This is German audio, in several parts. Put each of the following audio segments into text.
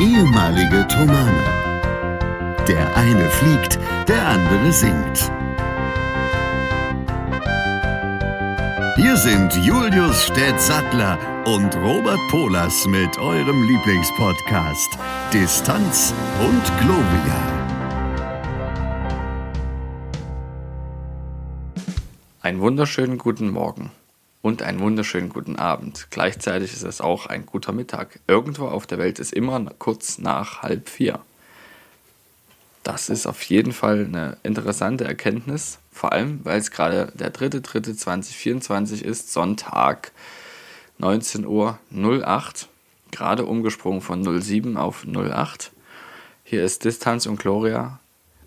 ehemalige Tomane. Der eine fliegt, der andere singt. Hier sind Julius Städtsattler und Robert Polas mit eurem Lieblingspodcast Distanz und Globia. Einen wunderschönen guten Morgen und einen wunderschönen guten Abend. Gleichzeitig ist es auch ein guter Mittag. Irgendwo auf der Welt ist immer kurz nach halb vier. Das ist auf jeden Fall eine interessante Erkenntnis, vor allem weil es gerade der 3.3.2024 ist, Sonntag, 19 Uhr 08, gerade umgesprungen von 07 auf 08. Hier ist Distanz und Gloria,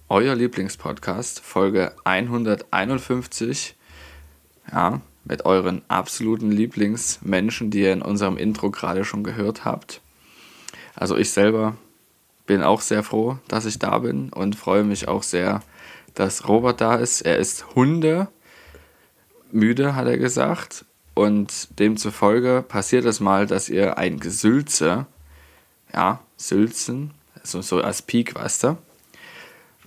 euer Lieblingspodcast, Folge 151. Ja, mit euren absoluten Lieblingsmenschen, die ihr in unserem Intro gerade schon gehört habt. Also ich selber bin auch sehr froh, dass ich da bin und freue mich auch sehr, dass Robert da ist. Er ist Hunde müde, hat er gesagt. Und demzufolge passiert es mal, dass ihr ein Gesülze, ja, Sülzen, also so als Peak, weißt du,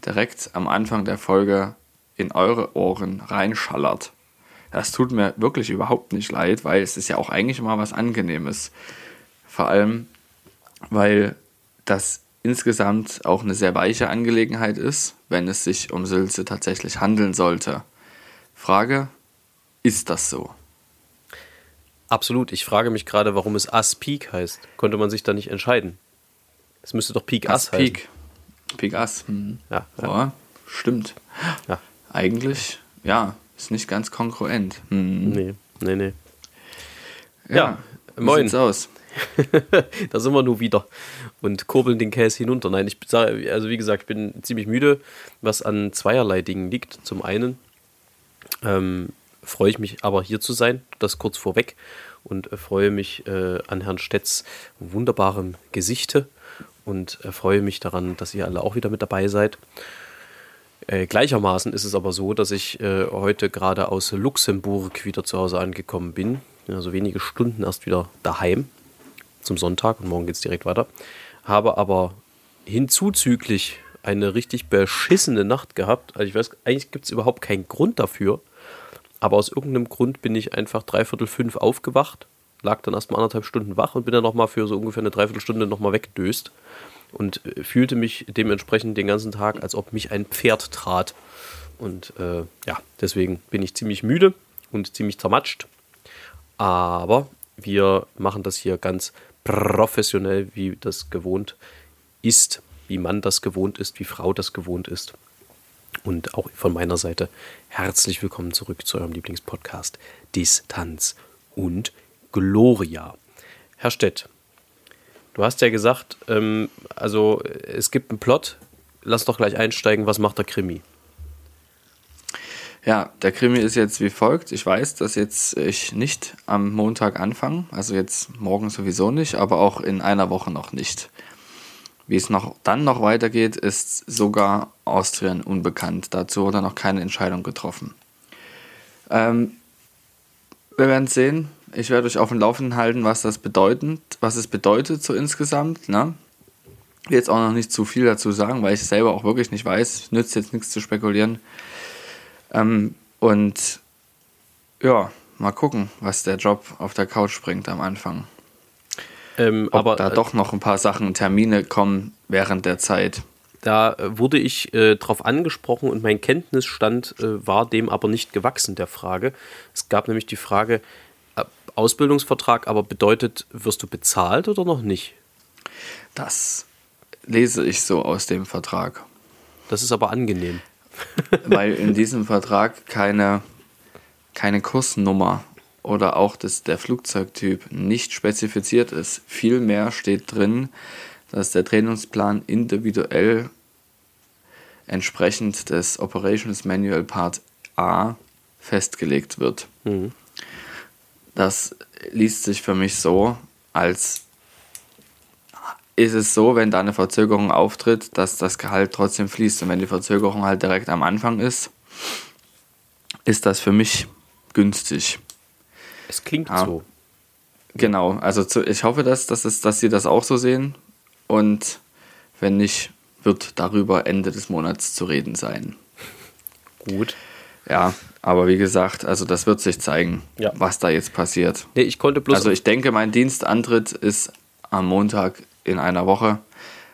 direkt am Anfang der Folge in eure Ohren reinschallert. Das tut mir wirklich überhaupt nicht leid, weil es ist ja auch eigentlich mal was Angenehmes. Vor allem, weil das insgesamt auch eine sehr weiche Angelegenheit ist, wenn es sich um Sülze tatsächlich handeln sollte. Frage, ist das so? Absolut. Ich frage mich gerade, warum es Ass Peak heißt. Konnte man sich da nicht entscheiden? Es müsste doch Peak Ass, Ass heißen. Peak. Peak Ass. Hm. Ja, ja. Oh, stimmt. Ja. Eigentlich, ja, ist nicht ganz kongruent. Hm. Nee, nee, nee. Ja, ja moin. Sieht's aus? da sind wir nur wieder und kurbeln den Käse hinunter. Nein, ich sage, also wie gesagt, ich bin ziemlich müde, was an zweierlei Dingen liegt. Zum einen ähm, freue ich mich aber hier zu sein, das kurz vorweg, und äh, freue mich äh, an Herrn Stetz wunderbarem Gesichte und äh, freue mich daran, dass ihr alle auch wieder mit dabei seid. Äh, gleichermaßen ist es aber so, dass ich äh, heute gerade aus Luxemburg wieder zu Hause angekommen bin. Also wenige Stunden erst wieder daheim zum Sonntag und morgen geht es direkt weiter. Habe aber hinzuzüglich eine richtig beschissene Nacht gehabt. Also ich weiß, eigentlich gibt es überhaupt keinen Grund dafür. Aber aus irgendeinem Grund bin ich einfach dreiviertel fünf aufgewacht, lag dann erst mal anderthalb Stunden wach und bin dann nochmal für so ungefähr eine Dreiviertelstunde nochmal weggedöst und äh, fühlte mich dementsprechend den ganzen Tag, als ob mich ein Pferd trat. Und äh, ja, deswegen bin ich ziemlich müde und ziemlich zermatscht. Aber wir machen das hier ganz professionell, wie das gewohnt ist, wie Mann das gewohnt ist, wie Frau das gewohnt ist. Und auch von meiner Seite herzlich willkommen zurück zu eurem Lieblingspodcast Distanz und Gloria. Herr Stett, Du hast ja gesagt, ähm, also es gibt einen Plot. Lass doch gleich einsteigen. Was macht der Krimi? Ja, der Krimi ist jetzt wie folgt. Ich weiß, dass jetzt ich nicht am Montag anfange, also jetzt morgen sowieso nicht, aber auch in einer Woche noch nicht. Wie es noch dann noch weitergeht, ist sogar Austrian unbekannt. Dazu wurde noch keine Entscheidung getroffen. Ähm, wir werden sehen. Ich werde euch auf dem Laufenden halten, was das bedeutet, was es bedeutet so insgesamt. Ne? Ich will jetzt auch noch nicht zu viel dazu sagen, weil ich selber auch wirklich nicht weiß. Nützt jetzt nichts zu spekulieren. Ähm, und ja, mal gucken, was der Job auf der Couch bringt am Anfang. Ähm, Ob aber da äh, doch noch ein paar Sachen, Termine kommen während der Zeit. Da äh, wurde ich äh, darauf angesprochen und mein Kenntnisstand äh, war dem aber nicht gewachsen, der Frage. Es gab nämlich die Frage, Ausbildungsvertrag, aber bedeutet, wirst du bezahlt oder noch nicht? Das lese ich so aus dem Vertrag. Das ist aber angenehm. Weil in diesem Vertrag keine, keine Kursnummer oder auch das, der Flugzeugtyp nicht spezifiziert ist. Vielmehr steht drin, dass der Trainingsplan individuell entsprechend des Operations Manual Part A festgelegt wird. Mhm. Das liest sich für mich so, als ist es so, wenn da eine Verzögerung auftritt, dass das Gehalt trotzdem fließt. Und wenn die Verzögerung halt direkt am Anfang ist, ist das für mich günstig. Es klingt ja. so. Genau, also zu, ich hoffe, dass, dass, es, dass Sie das auch so sehen. und wenn nicht, wird darüber Ende des Monats zu reden sein. Gut. Ja, aber wie gesagt, also das wird sich zeigen, Ja. was da jetzt passiert. Nee, ich konnte bloß. Also ich denke, mein Dienstantritt ist am Montag in einer Woche,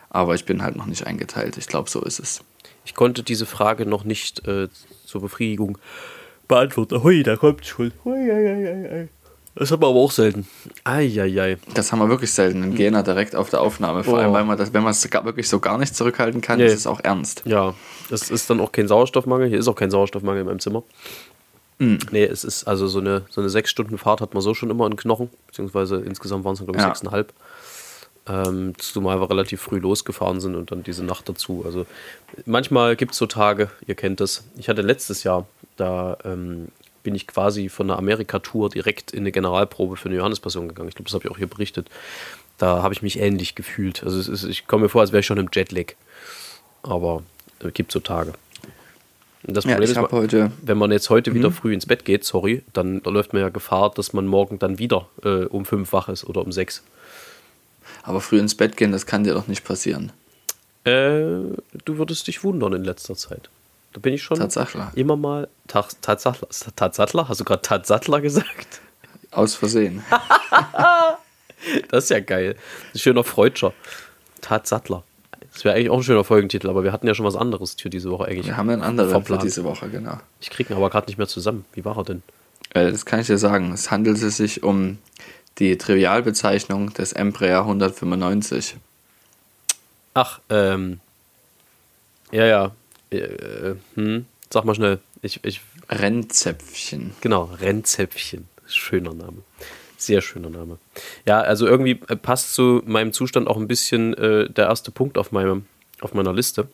aber ich bin halt noch nicht eingeteilt. Ich glaube, so ist es. Ich konnte diese Frage noch nicht äh, zur Befriedigung beantworten. Hui, da kommt schon. Hui, ei, ei, ei, ei. Das haben wir aber auch selten. Eieiei. Das haben wir wirklich selten. Ein Gena direkt auf der Aufnahme. Vor Oh. allem, weil man das, wenn man es wirklich so gar nicht zurückhalten kann, Nee. ist es auch ernst. Ja, es ist dann auch kein Sauerstoffmangel. Hier ist auch kein Sauerstoffmangel in meinem Zimmer. Nee, es ist also so eine, so eine sechs Stunden Fahrt hat man so schon immer einen Knochen, beziehungsweise insgesamt waren es glaube ich Ja. sechseinhalb. Ähm, zumal wir relativ früh losgefahren sind und dann diese Nacht dazu. Also manchmal gibt es so Tage, ihr kennt das. Ich hatte letztes Jahr, da ähm, bin ich quasi von einer Amerika-Tour direkt in eine Generalprobe für eine Johannespassion gegangen. Ich glaube, das habe ich auch hier berichtet. Da habe ich mich ähnlich gefühlt. Also ist, ich komme mir vor, als wäre ich schon im Jetlag. Aber es gibt so Tage. Und das Ja, Problem ich ist, heute, wenn man jetzt heute wieder früh ins Bett geht, sorry, dann da läuft man ja Gefahr, dass man morgen dann wieder äh, um fünf wach ist oder um sechs. aber früh ins Bett gehen, das kann dir doch nicht passieren. Äh, du würdest dich wundern in letzter Zeit. Da bin ich schon Tatsache. immer mal. Ta- Tatsattler? Tatsattler? Hast du gerade Tatsattler gesagt? Aus Versehen. Das ist ja geil. Ein schöner Freudscher. Tatsattler. Das wäre eigentlich auch ein schöner Folgentitel, aber wir hatten ja schon was anderes für diese Woche eigentlich. Wir haben einen anderen für verplant. diese Woche, genau. Ich kriege ihn aber gerade nicht mehr zusammen. Wie war er denn? Äh, Das kann ich dir sagen. Es handelt sich um die Trivialbezeichnung des Embraer 195. Ach, ähm. Ja, ja. Äh, äh, hm. Sag mal schnell. Ich, ich, Rennzäpfchen. genau, Rennzäpfchen. Schöner Name. Sehr schöner Name. Ja, also irgendwie äh, passt zu meinem Zustand auch ein bisschen äh, der erste Punkt auf, meinem, auf meiner Liste.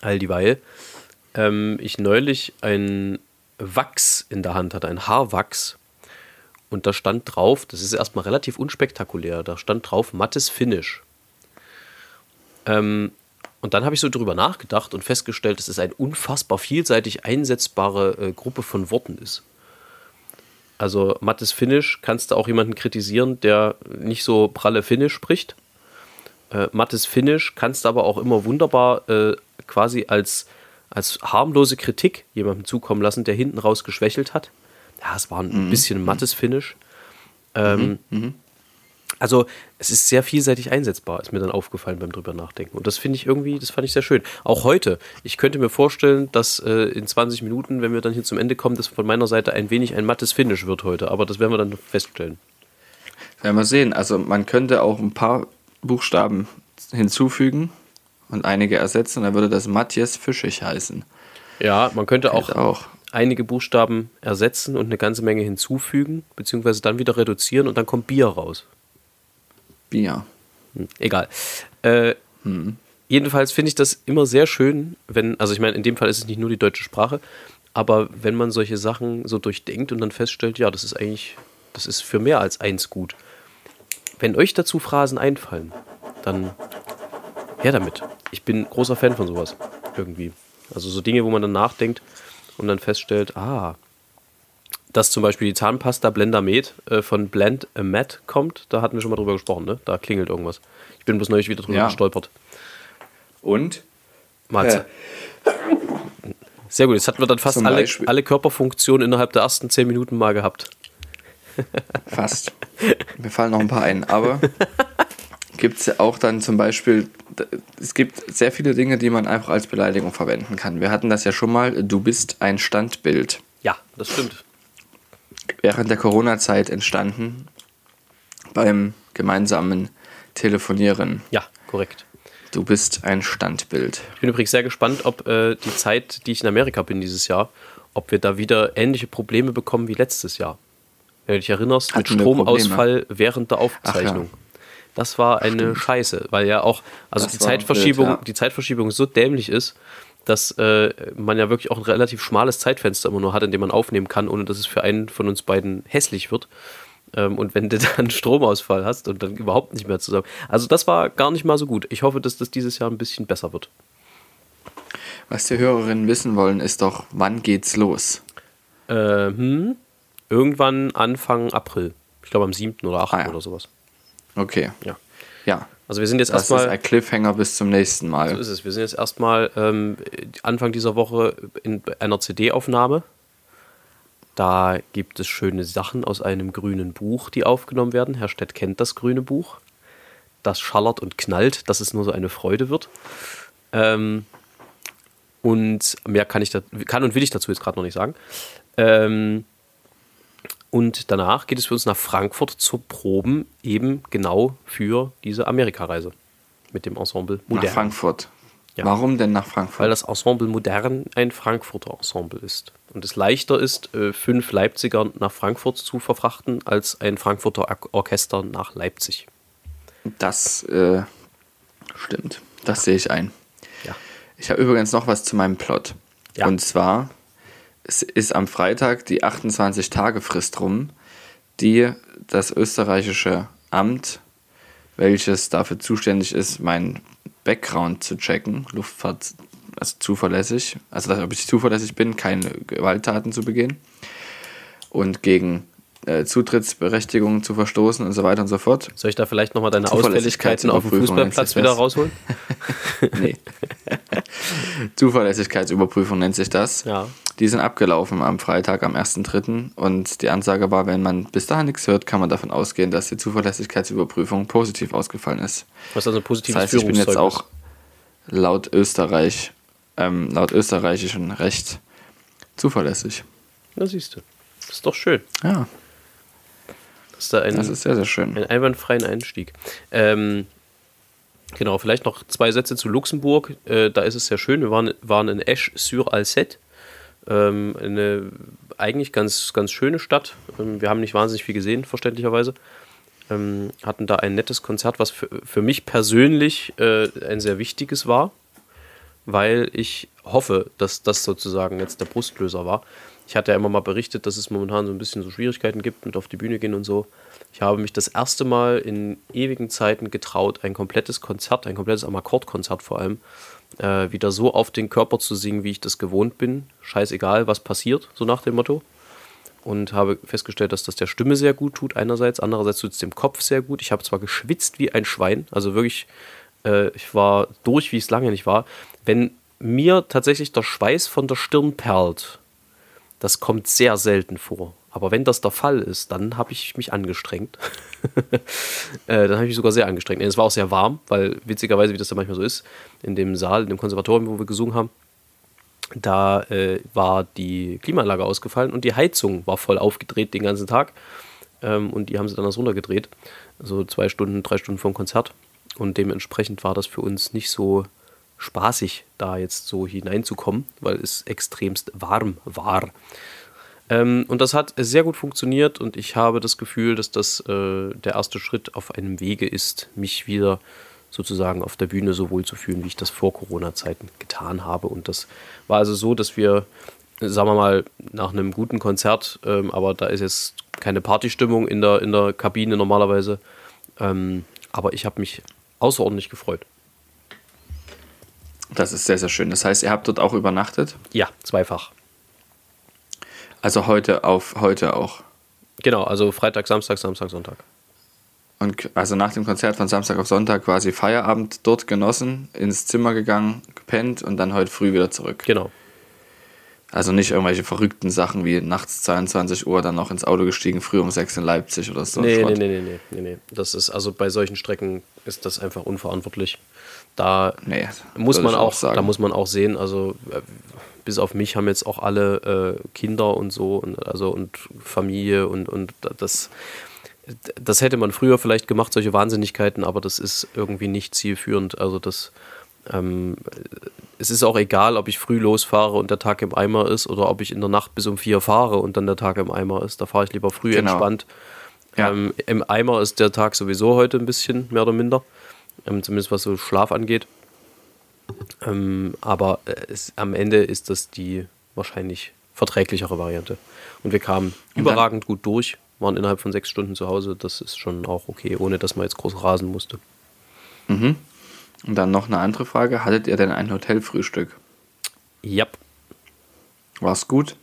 All dieweil ähm, ich neulich ein Wachs in der Hand hatte, ein Haarwachs. Und da stand drauf, das ist erstmal relativ unspektakulär, da stand drauf mattes Finish. Ähm, und dann habe ich so drüber nachgedacht und festgestellt, dass es eine unfassbar vielseitig einsetzbare äh, Gruppe von Worten ist. Also mattes Finish kannst du auch jemanden kritisieren, der nicht so pralle Finish spricht. Äh, mattes Finish kannst du aber auch immer wunderbar äh, quasi als, als harmlose Kritik jemandem zukommen lassen, der hinten raus geschwächelt hat. Ja, es war ein bisschen mattes Finish. Ähm, also es ist sehr vielseitig einsetzbar, ist mir dann aufgefallen beim drüber nachdenken. Und das finde ich irgendwie, das fand ich sehr schön. Auch heute. Ich könnte mir vorstellen, dass äh, in 20 Minuten, wenn wir dann hier zum Ende kommen, das von meiner Seite ein wenig ein mattes Finish wird heute. Aber das werden wir dann feststellen. Werden wir sehen. Also man könnte auch ein paar Buchstaben hinzufügen und einige ersetzen. Dann würde das Matthias Fischig heißen. Ja, man könnte auch, auch. einige Buchstaben ersetzen und eine ganze Menge hinzufügen, beziehungsweise dann wieder reduzieren und dann kommt Bier raus. Bier. Hm, Egal. Äh, Jedenfalls finde ich das immer sehr schön, wenn, also ich meine, in dem Fall ist es nicht nur die deutsche Sprache, aber wenn man solche Sachen so durchdenkt und dann feststellt, ja, das ist eigentlich, das ist für mehr als eins gut. Wenn euch dazu Phrasen einfallen, dann her damit. Ich bin großer Fan von sowas. Irgendwie. Also so Dinge, wo man dann nachdenkt und dann feststellt, ah, dass zum Beispiel die Zahnpasta Blender Med äh, von Blend a Matte kommt, da hatten wir schon mal drüber gesprochen, ne? Da klingelt irgendwas. Ich bin bloß neulich wieder drüber Ja. gestolpert. Und? Matze. Sehr gut, jetzt hatten wir dann fast alle, alle Körperfunktionen innerhalb der ersten zehn Minuten mal gehabt. Fast. Mir fallen noch ein paar ein. Aber gibt es auch dann zum Beispiel, es gibt sehr viele Dinge, die man einfach als Beleidigung verwenden kann. Wir hatten das ja schon mal, du bist ein Standbild. Ja, das stimmt. Während der Corona-Zeit entstanden beim gemeinsamen Telefonieren. Ja, korrekt. Du bist ein Standbild. Ich bin übrigens sehr gespannt, ob äh, die Zeit, die ich in Amerika bin dieses Jahr, ob wir da wieder ähnliche Probleme bekommen wie letztes Jahr. Wenn du dich erinnerst, mit Hatten wir Stromausfall während der Aufzeichnung. Ach Das war eine Scheiße, weil ja auch, also Das die Zeitverschiebung, wild, ja. die Zeitverschiebung so dämlich ist, dass äh, man ja wirklich auch ein relativ schmales Zeitfenster immer nur hat, in dem man aufnehmen kann, ohne dass es für einen von uns beiden hässlich wird. Ähm, und wenn du dann Stromausfall hast und dann überhaupt nicht mehr zusammen. Also das war gar nicht mal so gut. Ich hoffe, dass das dieses Jahr ein bisschen besser wird. Was die Hörerinnen wissen wollen, ist doch, wann geht's los? Äh, hm, irgendwann Anfang April. Ich glaube am 7. oder 8. Ah, ja. oder sowas. Okay. Ja. Ja, Also wir sind jetzt Das ist erstmal. ein Cliffhanger bis zum nächsten Mal. So ist es. Wir sind jetzt erstmal ähm, Anfang dieser Woche in einer CD-Aufnahme. Da gibt es schöne Sachen aus einem grünen Buch, die aufgenommen werden. Herr Stett kennt das grüne Buch. Das schallert und knallt, dass es nur so eine Freude wird. Ähm, und mehr kann ich da, kann und will ich dazu jetzt gerade noch nicht sagen. Ähm, und danach geht es für uns nach Frankfurt zur Proben, eben genau für diese Amerikareise mit dem Ensemble Nach Modern. Frankfurt. Ja. Warum denn nach Frankfurt? Weil das Ensemble Modern ein Frankfurter Ensemble ist. Und es leichter ist, äh, fünf Leipziger nach Frankfurt zu verfrachten, als ein Frankfurter Or- Orchester nach Leipzig. Das äh, stimmt. Das sehe ich ein. Ja. Ich habe übrigens noch was zu meinem Plot. Ja. Und zwar es ist am Freitag die 28-Tage-Frist rum, die das österreichische Amt, welches dafür zuständig ist, meinen Background zu checken, Luftfahrt, also zuverlässig, also dass, ob ich zuverlässig bin, keine Gewalttaten zu begehen. Und gegen äh, Zutrittsberechtigungen zu verstoßen und so weiter und so fort. Soll ich da vielleicht nochmal deine Ausfälligkeiten auf dem Fußballplatz wieder das. rausholen? Nee. Zuverlässigkeitsüberprüfung nennt sich das. Ja. Die sind abgelaufen am Freitag, am 1.3. Und die Ansage war, wenn man bis dahin nichts hört, kann man davon ausgehen, dass die Zuverlässigkeitsüberprüfung positiv ausgefallen ist. Was also ein Das positives heißt, ich bin jetzt auch laut Österreich, ähm, laut österreichischem Recht zuverlässig. Na, siehst du. Das ist doch schön. Ja, Das ist da ein, das ist sehr, sehr schön. einen einwandfreien Einstieg. Ähm, genau, vielleicht noch zwei Sätze zu Luxemburg. Äh, da ist es sehr schön. Wir waren, waren in Esch-sur-Alzette. Ähm, eine eigentlich ganz, ganz schöne Stadt. Ähm, wir haben nicht wahnsinnig viel gesehen, verständlicherweise. Ähm, hatten da ein nettes Konzert, was für, für mich persönlich äh, ein sehr wichtiges war, weil ich hoffe, dass das sozusagen jetzt der Brustlöser war. Ich hatte ja immer mal berichtet, dass es momentan so ein bisschen so Schwierigkeiten gibt mit auf die Bühne gehen und so. Ich habe mich das erste Mal in ewigen Zeiten getraut, ein komplettes Konzert, ein komplettes Amakordkonzert vor allem, äh, wieder so auf den Körper zu singen, wie ich das gewohnt bin. Scheißegal, was passiert, so nach dem Motto. Und habe festgestellt, dass das der Stimme sehr gut tut, einerseits. Andererseits tut es dem Kopf sehr gut. Ich habe zwar geschwitzt wie ein Schwein, also wirklich, äh, ich war durch, wie es lange nicht war. Wenn mir tatsächlich der Schweiß von der Stirn perlt, das kommt sehr selten vor. Aber wenn das der Fall ist, dann habe ich mich angestrengt. äh, dann habe ich mich sogar sehr angestrengt. Es war auch sehr warm, weil witzigerweise, wie das da manchmal so ist, in dem Saal, in dem Konservatorium, wo wir gesungen haben, da äh, war die Klimaanlage ausgefallen und die Heizung war voll aufgedreht den ganzen Tag. Ähm, und die haben sie dann erst runtergedreht. So zwei Stunden, drei Stunden vor dem Konzert. Und dementsprechend war das für uns nicht so spaßig, da jetzt so hineinzukommen, weil es extremst warm war. Ähm, und das hat sehr gut funktioniert und ich habe das Gefühl, dass das äh, der erste Schritt auf einem Wege ist, mich wieder sozusagen auf der Bühne so wohl zu fühlen, wie ich das vor Corona-Zeiten getan habe. Und das war also so, dass wir, sagen wir mal, nach einem guten Konzert, ähm, aber da ist jetzt keine Partystimmung in der, in der Kabine normalerweise, ähm, aber ich habe mich außerordentlich gefreut. Das ist sehr, sehr schön. Das heißt, ihr habt dort auch übernachtet? Ja, zweifach. Also heute auf heute auch. Genau, also Freitag, Samstag, Samstag, Sonntag. Und also nach dem Konzert von Samstag auf Sonntag quasi Feierabend dort genossen, ins Zimmer gegangen, gepennt und dann heute früh wieder zurück. Genau. Also nicht irgendwelche verrückten Sachen wie nachts 22 Uhr dann noch ins Auto gestiegen, früh um 6 in Leipzig oder so. Nee, nee, nee, nee, nee, nee, nee. Das ist, also bei solchen Strecken ist das einfach unverantwortlich. Da Nee, muss man auch, sagen. da muss man auch sehen, also äh, bis auf mich haben jetzt auch alle äh, Kinder und so und also und Familie und, und das das hätte man früher vielleicht gemacht, solche Wahnsinnigkeiten, aber das ist irgendwie nicht zielführend. Also das ähm, es ist auch egal, ob ich früh losfahre und der Tag im Eimer ist oder ob ich in der Nacht bis um vier fahre und dann der Tag im Eimer ist. Da fahre ich lieber früh Genau. entspannt. Ja. Ähm, Im Eimer ist der Tag sowieso heute ein bisschen, mehr oder minder. Ähm, zumindest was so Schlaf angeht. Ähm, aber äh, es, am Ende ist das die wahrscheinlich verträglichere Variante. Und wir kamen dann- überragend gut durch, waren innerhalb von sechs Stunden zu Hause. Das ist schon auch okay, ohne dass man jetzt groß rasen musste. Und dann noch eine andere Frage. Hattet ihr denn ein Hotelfrühstück? Ja. War's gut?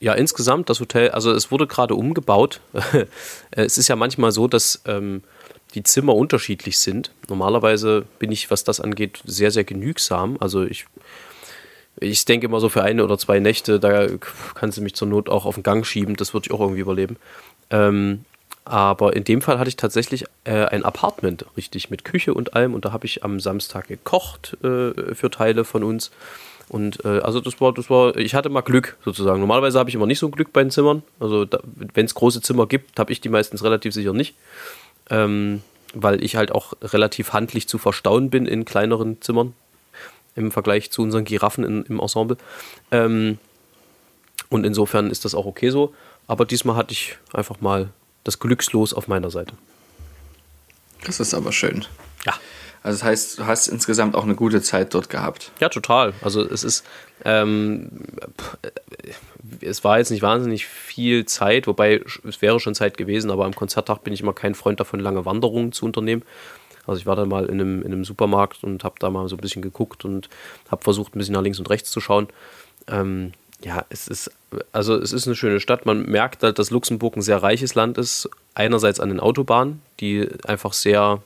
Ja, insgesamt das Hotel, also es wurde gerade umgebaut. es ist ja manchmal so, dass ähm, die Zimmer unterschiedlich sind. Normalerweise bin ich, was das angeht, sehr, sehr genügsam. Also ich, ich denke immer so für eine oder zwei Nächte, da kannst du mich zur Not auch auf den Gang schieben, das würde ich auch irgendwie überleben. Ähm, aber in dem Fall hatte ich tatsächlich äh, ein Apartment, richtig, mit Küche und allem. Und da habe ich am Samstag gekocht äh, für Teile von uns. Und äh, also das war, das war, ich hatte mal Glück sozusagen. Normalerweise habe ich immer nicht so Glück bei den Zimmern. Also wenn es große Zimmer gibt, habe ich die meistens relativ sicher nicht. Ähm, weil ich halt auch relativ handlich zu verstauen bin in kleineren Zimmern im Vergleich zu unseren Giraffen in, im Ensemble. Ähm, und insofern ist das auch okay so. Aber diesmal hatte ich einfach mal das Glückslos auf meiner Seite. Das ist aber schön. Ja. Also das heißt, du hast insgesamt auch eine gute Zeit dort gehabt. Ja, total. Also es ist, ähm, es war jetzt nicht wahnsinnig viel Zeit, wobei es wäre schon Zeit gewesen, aber am Konzerttag bin ich immer kein Freund davon, lange Wanderungen zu unternehmen. Also ich war dann mal in einem, in einem Supermarkt und habe da mal so ein bisschen geguckt und habe versucht, ein bisschen nach links und rechts zu schauen. Ähm, ja, es ist, also es ist eine schöne Stadt. Man merkt halt, dass Luxemburg ein sehr reiches Land ist. Einerseits an den Autobahnen, die einfach sehr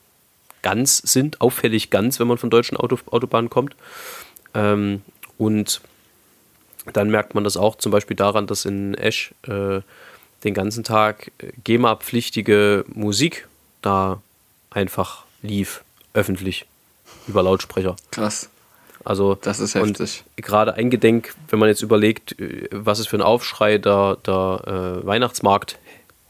ganz sind, auffällig ganz, wenn man von deutschen Auto, Autobahnen kommt. Ähm, und dann merkt man das auch zum Beispiel daran, dass in Esch äh, den ganzen Tag GEMA-pflichtige Musik da einfach lief, öffentlich, über Lautsprecher. Krass. Also, das ist heftig. Gerade eingedenk, wenn man jetzt überlegt, äh, was es für ein Aufschrei der, der äh, Weihnachtsmarkt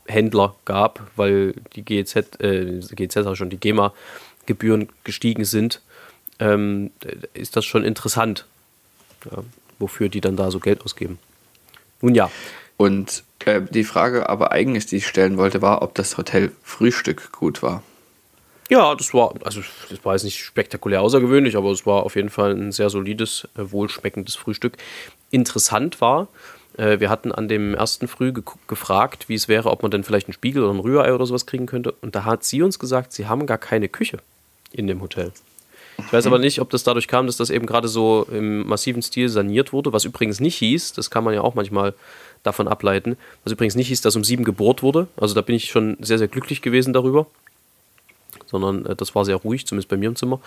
Händler gab, weil die GEZ, äh, GEZ auch schon die GEMA-Gebühren gestiegen sind, ähm, ist das schon interessant, ja, wofür die dann da so Geld ausgeben. Nun ja. Und äh, die Frage aber eigentlich, die ich stellen wollte, war, ob das Hotel Frühstück gut war. Ja, das war, also das war jetzt nicht spektakulär außergewöhnlich, aber es war auf jeden Fall ein sehr solides, äh, wohlschmeckendes Frühstück. Interessant war, äh, wir hatten an dem ersten Früh ge gefragt, wie es wäre, ob man denn vielleicht einen Spiegel oder ein Rührei oder sowas kriegen könnte. Und da hat sie uns gesagt, sie haben gar keine Küche in dem Hotel. Ich weiß aber nicht, ob das dadurch kam, dass das eben gerade so im massiven Stil saniert wurde, was übrigens nicht hieß, das kann man ja auch manchmal davon ableiten, was übrigens nicht hieß, dass um sieben gebohrt wurde. Also da bin ich schon sehr, sehr glücklich gewesen darüber. Sondern äh, das war sehr ruhig, zumindest bei mir im Zimmer.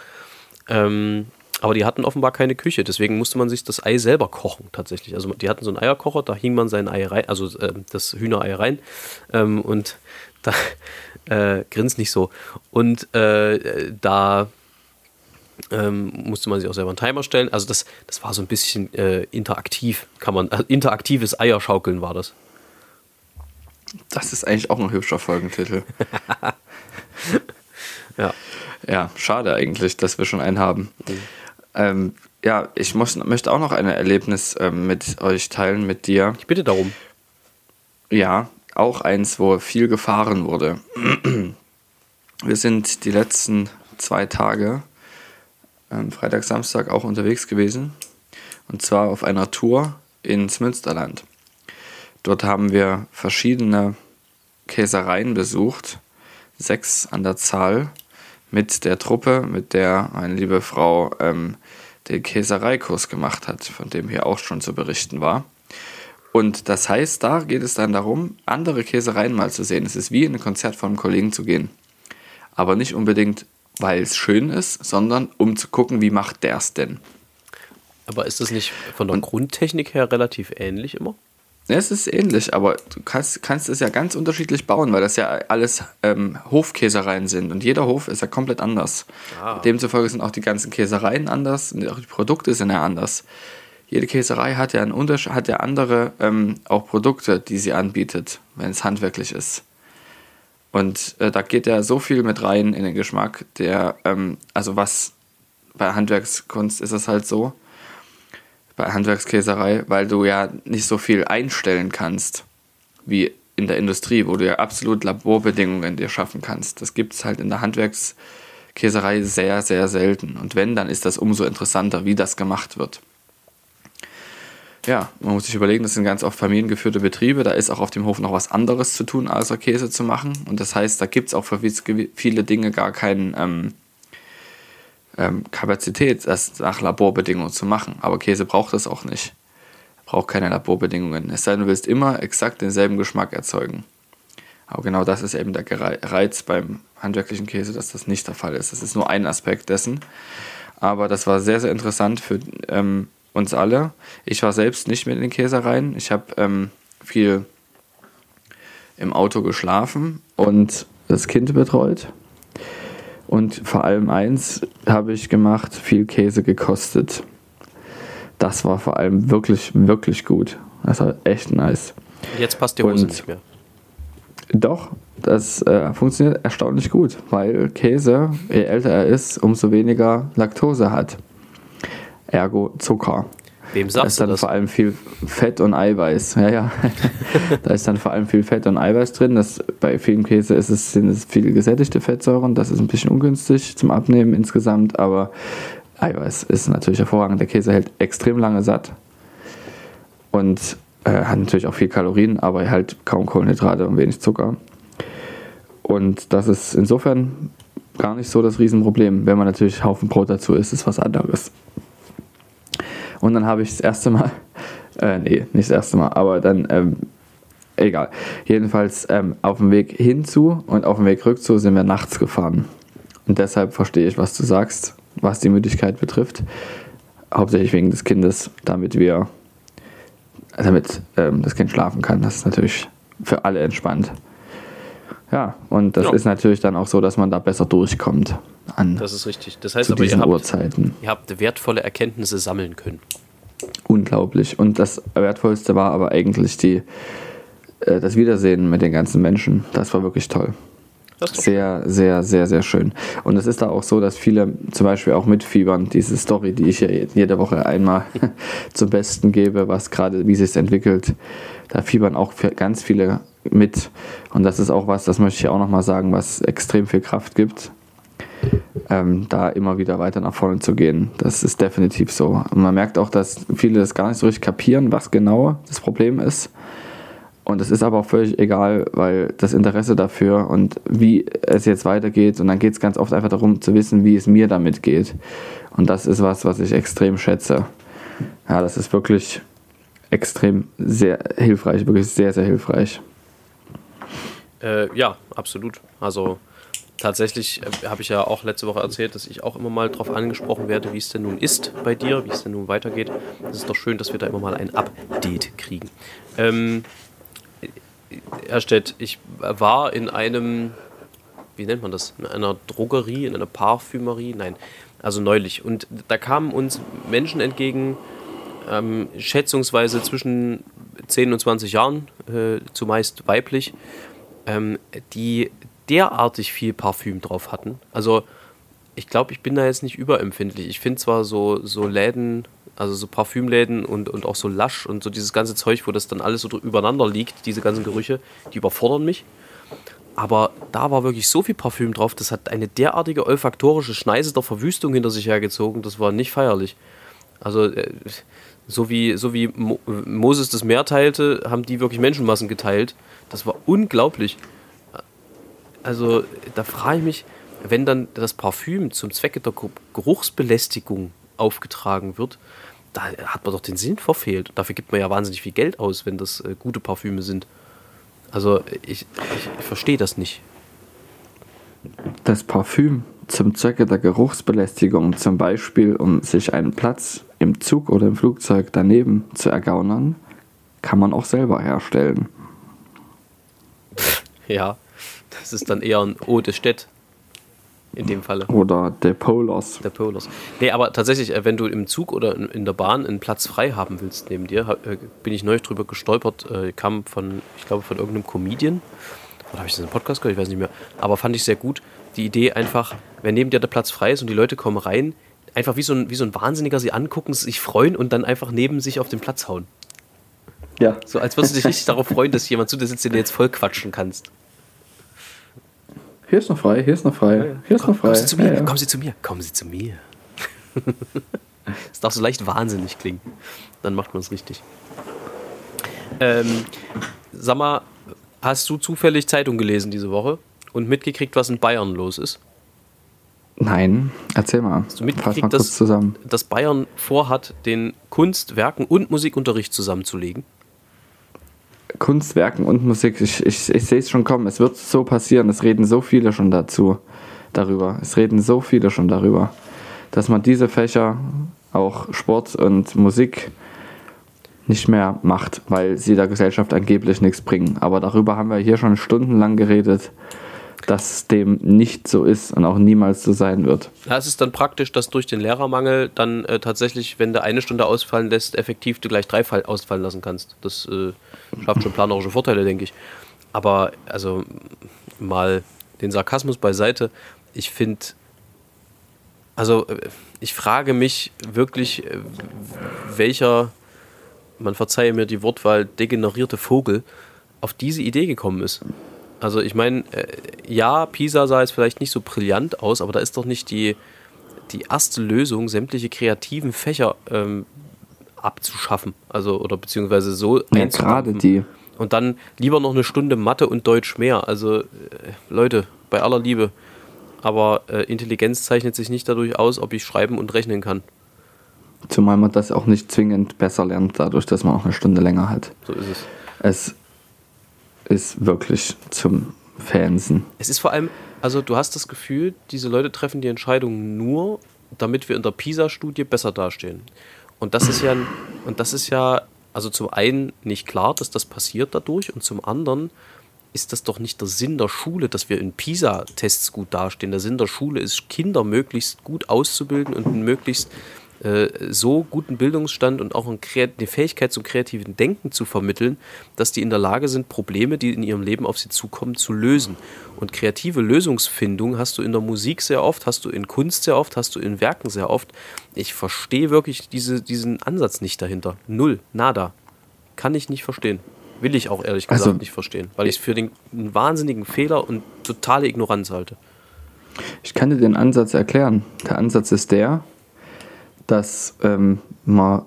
Ähm, aber die hatten offenbar keine Küche, deswegen musste man sich das Ei selber kochen tatsächlich. Also die hatten so einen Eierkocher, da hing man sein Ei rein, also äh, das Hühnerei rein ähm, und da äh, grinst nicht so. Und äh, da ähm, musste man sich auch selber einen Timer stellen. Also das, das war so ein bisschen äh, interaktiv, kann man, also interaktives Eierschaukeln war das. Das ist eigentlich auch ein hübscher Folgentitel. ja. Schade eigentlich, dass wir schon einen haben. Mhm. Ähm, ja, ich muss, möchte auch noch ein Erlebnis ähm, mit euch teilen, mit dir. Ich bitte darum. Ja, auch eins, wo viel gefahren wurde. Wir sind die letzten zwei Tage, ähm, Freitag, Samstag, auch unterwegs gewesen. Und zwar auf einer Tour ins Münsterland. Dort haben wir verschiedene Käsereien besucht, sechs an der Zahl, mit der Truppe, mit der meine liebe Frau ähm, den Käsereikurs gemacht hat, von dem hier auch schon zu berichten war. Und das heißt, da geht es dann darum, andere Käsereien mal zu sehen. Es ist wie in ein Konzert von einem Kollegen zu gehen. Aber nicht unbedingt, weil es schön ist, sondern um zu gucken, wie macht der es denn. Aber ist das nicht von der Und, Grundtechnik her relativ ähnlich immer? Es ist ähnlich, aber du kannst, kannst es ja ganz unterschiedlich bauen, weil das ja alles ähm, Hofkäsereien sind und jeder Hof ist ja komplett anders. Ah. Demzufolge sind auch die ganzen Käsereien anders und auch die Produkte sind ja anders. Jede Käserei hat ja, einen Unterschied, hat ja andere ähm, auch Produkte, die sie anbietet, wenn es handwerklich ist. Und äh, da geht ja so viel mit rein in den Geschmack, der, ähm, also was bei Handwerkskunst ist es halt so, bei Handwerkskäserei, weil du ja nicht so viel einstellen kannst wie in der Industrie, wo du ja absolut Laborbedingungen dir schaffen kannst. Das gibt es halt in der Handwerkskäserei sehr, sehr selten. Und wenn, dann ist das umso interessanter, wie das gemacht wird. Ja, man muss sich überlegen, das sind ganz oft familiengeführte Betriebe, da ist auch auf dem Hof noch was anderes zu tun, außer Käse zu machen. Und das heißt, da gibt es auch für viele Dinge gar keinen ähm, ähm, Kapazität, das nach Laborbedingungen zu machen. Aber Käse braucht das auch nicht. Braucht keine Laborbedingungen. Es sei denn, du willst immer exakt denselben Geschmack erzeugen. Aber genau das ist eben der Reiz beim handwerklichen Käse, dass das nicht der Fall ist. Das ist nur ein Aspekt dessen. Aber das war sehr, sehr interessant für ähm, uns alle. Ich war selbst nicht mit in den Käsereien. Ich habe ähm, viel im Auto geschlafen und das Kind betreut. Und vor allem eins habe ich gemacht, viel Käse gekostet. Das war vor allem wirklich, wirklich gut. Das war echt nice. Jetzt passt die Hose Und- nicht mehr. Doch, das äh, funktioniert erstaunlich gut, weil Käse, je älter er ist, umso weniger Laktose hat. Ergo Zucker. Wem Da sagst ist du dann das? vor allem viel Fett und Eiweiß. Ja, ja. da ist dann vor allem viel Fett und Eiweiß drin. Das, bei vielen Käse ist es, sind es viele gesättigte Fettsäuren. Das ist ein bisschen ungünstig zum Abnehmen insgesamt, aber Eiweiß ist natürlich hervorragend. Der Käse hält extrem lange satt und äh, hat natürlich auch viel Kalorien, aber halt kaum Kohlenhydrate und wenig Zucker. Und das ist insofern gar nicht so das Riesenproblem. Wenn man natürlich Haufen Brot dazu isst, ist was anderes. Und dann habe ich das erste Mal, äh, nee, nicht das erste Mal, aber dann, ähm, egal. Jedenfalls ähm, auf dem Weg hinzu und auf dem Weg rückzu sind wir nachts gefahren. Und deshalb verstehe ich, was du sagst, was die Müdigkeit betrifft. Hauptsächlich wegen des Kindes, damit wir, damit ähm, das Kind schlafen kann. Das ist natürlich für alle entspannt. Ja, und das Ja. ist natürlich dann auch so, dass man da besser durchkommt an Das ist richtig. Das heißt zu aber, ihr habt, Uhrzeiten. ihr habt wertvolle Erkenntnisse sammeln können. unglaublich. Und das Wertvollste war aber eigentlich die, äh, das Wiedersehen mit den ganzen Menschen. Das war wirklich toll. Sehr, sehr, sehr, sehr schön. Und es ist da auch so, dass viele zum Beispiel auch mitfiebern, diese Story, die ich ja jede Woche einmal zum Besten gebe, was gerade, wie sich entwickelt, da fiebern auch ganz viele mit. Und das ist auch was, das möchte ich auch nochmal sagen, was extrem viel Kraft gibt, ähm, da immer wieder weiter nach vorne zu gehen. Das ist definitiv so. Und man merkt auch, dass viele das gar nicht so richtig kapieren, was genau das Problem ist. Und es ist aber auch völlig egal, weil das Interesse dafür und wie es jetzt weitergeht, und dann geht es ganz oft einfach darum zu wissen, wie es mir damit geht. Und das ist was, was ich extrem schätze. Ja, das ist wirklich extrem sehr hilfreich, wirklich sehr, sehr hilfreich. Äh, ja, absolut. Also tatsächlich äh, habe ich ja auch letzte Woche erzählt, dass ich auch immer mal darauf angesprochen werde, wie es denn nun ist bei dir, wie es denn nun weitergeht. Es ist doch schön, dass wir da immer mal ein Update kriegen. Ähm, Herr Stett, ich war in einem, wie nennt man das, in einer Drogerie, in einer Parfümerie, nein, also neulich. Und da kamen uns Menschen entgegen, ähm, schätzungsweise zwischen 10 und 20 Jahren, äh, zumeist weiblich, ähm, die derartig viel Parfüm drauf hatten. Also ich glaube, ich bin da jetzt nicht überempfindlich. Ich finde zwar so, so Läden, also so Parfümläden und, und auch so Lush und so dieses ganze Zeug, wo das dann alles so übereinander liegt, diese ganzen Gerüche, die überfordern mich. Aber da war wirklich so viel Parfüm drauf, das hat eine derartige olfaktorische Schneise der Verwüstung hinter sich hergezogen, das war nicht feierlich. Also, äh, so wie, so wie Mo Moses das Meer teilte, haben die wirklich Menschenmassen geteilt. Das war unglaublich. Also, da frage ich mich, wenn dann das Parfüm zum Zwecke der Ge- Geruchsbelästigung aufgetragen wird, da hat man doch den Sinn verfehlt. Dafür gibt man ja wahnsinnig viel Geld aus, wenn das äh, gute Parfüme sind. Also, ich, ich, ich verstehe das nicht. Das Parfüm zum Zwecke der Geruchsbelästigung, zum Beispiel um sich einen Platz im Zug oder im Flugzeug daneben zu ergaunern, kann man auch selber herstellen. Ja, das ist dann eher ein Eau de Stett. In dem Falle. Oder der Polars. Der Polars. Nee, aber tatsächlich, äh, wenn du im Zug oder in, der Bahn einen Platz frei haben willst neben dir, äh, bin ich neulich drüber gestolpert, äh, kam von, ich glaube, von irgendeinem Comedian. Oder habe ich das in einem Podcast gehört? Ich weiß nicht mehr. Aber fand ich sehr gut. Die Idee einfach, wenn neben dir der Platz frei ist und die Leute kommen rein, einfach wie so ein, wie so ein Wahnsinniger sie angucken, sich freuen und dann einfach neben sich auf den Platz hauen. Ja. So als würdest du dich richtig darauf freuen, dass jemand zu dir sitzt, den du jetzt voll quatschen kannst. Hier ist noch frei, hier ist noch frei, hier ist noch frei. Kommen Sie zu mir, Ja, ja. kommen Sie zu mir, kommen Sie zu mir. Es darf so leicht wahnsinnig klingen. Dann macht man es richtig. Ähm, sag mal, hast du zufällig Zeitung gelesen diese Woche und mitgekriegt, was in Bayern los ist? Nein, erzähl mal. Hast du mal mitgekriegt, kurz dass, zusammen. dass Bayern vorhat, den Kunst-, Werken- und Musikunterricht zusammenzulegen? Kunstwerken und Musik. Ich, ich, ich sehe es schon kommen. Es wird so passieren. Es reden so viele schon dazu, darüber. Es reden so viele schon darüber, dass man diese Fächer, auch Sport und Musik, nicht mehr macht, weil sie der Gesellschaft angeblich nichts bringen. Aber darüber haben wir hier schon stundenlang geredet, dass dem nicht so ist und auch niemals so sein wird. Ja, es ist dann praktisch, dass durch den Lehrermangel dann äh, tatsächlich, wenn du eine Stunde ausfallen lässt, effektiv du gleich drei Fall ausfallen lassen kannst. Das äh, schafft schon planerische Vorteile, denke ich. Aber also mal den Sarkasmus beiseite. Ich finde, also äh, ich frage mich wirklich, äh, welcher man verzeihe mir die Wortwahl, degenerierte Vogel auf diese Idee gekommen ist. Also ich meine, äh, ja, Pisa sah jetzt vielleicht nicht so brillant aus, aber da ist doch nicht die, die erste Lösung, sämtliche kreativen Fächer ähm, abzuschaffen. Also, oder beziehungsweise so ja, gerade die. Und dann lieber noch eine Stunde Mathe und Deutsch mehr. Also, äh, Leute, bei aller Liebe. Aber äh, Intelligenz zeichnet sich nicht dadurch aus, ob ich schreiben und rechnen kann. Zumal man das auch nicht zwingend besser lernt, dadurch, dass man auch eine Stunde länger hat. So ist es. Es ist wirklich zum Fansen. Es ist vor allem, also du hast das Gefühl, diese Leute treffen die Entscheidung nur, damit wir in der PISA-Studie besser dastehen. Und das ist ja, und das ist ja, also zum einen nicht klar, dass das passiert dadurch, und zum anderen ist das doch nicht der Sinn der Schule, dass wir in PISA-Tests gut dastehen. Der Sinn der Schule ist, Kinder möglichst gut auszubilden und möglichst äh, so guten Bildungsstand und auch eine Fähigkeit zum kreativen Denken zu vermitteln, dass die in der Lage sind, Probleme, die in ihrem Leben auf sie zukommen, zu lösen. Und kreative Lösungsfindung hast du in der Musik sehr oft, hast du in Kunst sehr oft, hast du in Werken sehr oft. Ich verstehe wirklich diese, diesen Ansatz nicht dahinter. Null, nada. Kann ich nicht verstehen. Will ich auch ehrlich gesagt also, nicht verstehen, weil ich es für den einen wahnsinnigen Fehler und totale Ignoranz halte. Ich kann dir den Ansatz erklären. Der Ansatz ist der, dass ähm, man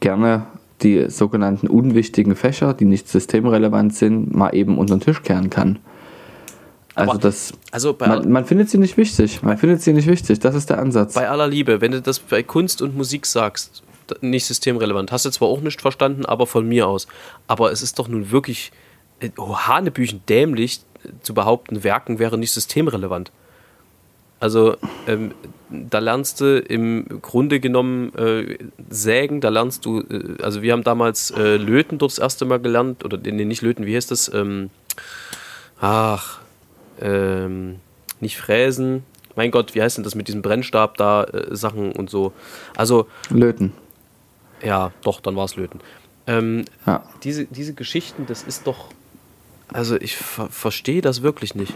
gerne die sogenannten unwichtigen Fächer, die nicht systemrelevant sind, mal eben unter den Tisch kehren kann. Also, das, also man, man, findet sie nicht wichtig. Man findet sie nicht wichtig. Das ist der Ansatz. Bei aller Liebe, wenn du das bei Kunst und Musik sagst, nicht systemrelevant, hast du zwar auch nicht verstanden, aber von mir aus. Aber es ist doch nun wirklich äh, oh, hanebüchen dämlich zu behaupten, Werken wäre nicht systemrelevant. Also ähm, da lernst du im Grunde genommen äh, Sägen, da lernst du, äh, also wir haben damals äh, Löten dort das erste Mal gelernt, oder nee, nicht Löten, wie heißt das? Ähm, ach, ähm, nicht Fräsen. Mein Gott, wie heißt denn das mit diesem Brennstab da, äh, Sachen und so. Also. Löten. Ja, doch, dann war es Löten. Ähm, ja. diese, diese Geschichten, das ist doch. Also ich ver verstehe das wirklich nicht,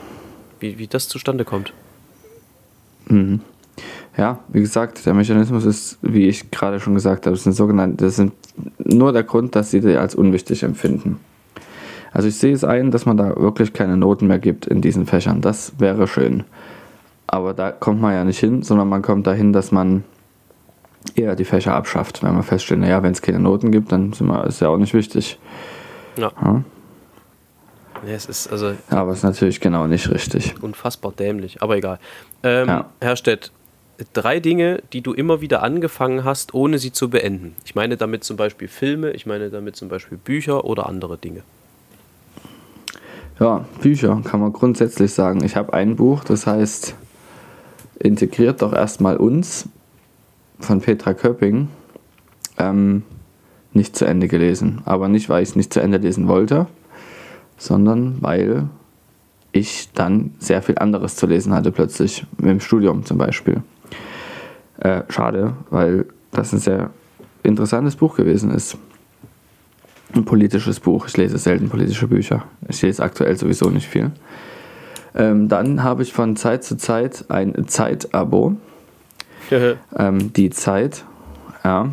wie, wie das zustande kommt. Mhm. Ja, wie gesagt, der Mechanismus ist, wie ich gerade schon gesagt habe, das sind sogenannte, das sind nur der Grund, dass sie die als unwichtig empfinden. Also ich sehe es ein, dass man da wirklich keine Noten mehr gibt in diesen Fächern. Das wäre schön. Aber da kommt man ja nicht hin, sondern man kommt dahin, dass man eher die Fächer abschafft, wenn man feststellt, naja, wenn es keine Noten gibt, dann sind wir, ist ja auch nicht wichtig. Ja. ja? Ja, es ist also. Aber es ist natürlich genau nicht richtig. Unfassbar dämlich, aber egal. Ähm, ja. Herr Stett, drei Dinge, die du immer wieder angefangen hast, ohne sie zu beenden. Ich meine damit zum Beispiel Filme, ich meine damit zum Beispiel Bücher oder andere Dinge. Ja, Bücher kann man grundsätzlich sagen. Ich habe ein Buch, das heißt Integriert doch erstmal uns von Petra Köpping. Ähm, nicht zu Ende gelesen. Aber nicht, weil ich es nicht zu Ende lesen wollte, sondern weil ich dann sehr viel anderes zu lesen hatte plötzlich, im Studium zum Beispiel. Äh, schade, weil das ein sehr interessantes Buch gewesen ist. Ein politisches Buch. Ich lese selten politische Bücher. Ich lese aktuell sowieso nicht viel. Ähm, dann habe ich von Zeit zu Zeit ein Zeit-Abo. ähm, die Zeit, ja.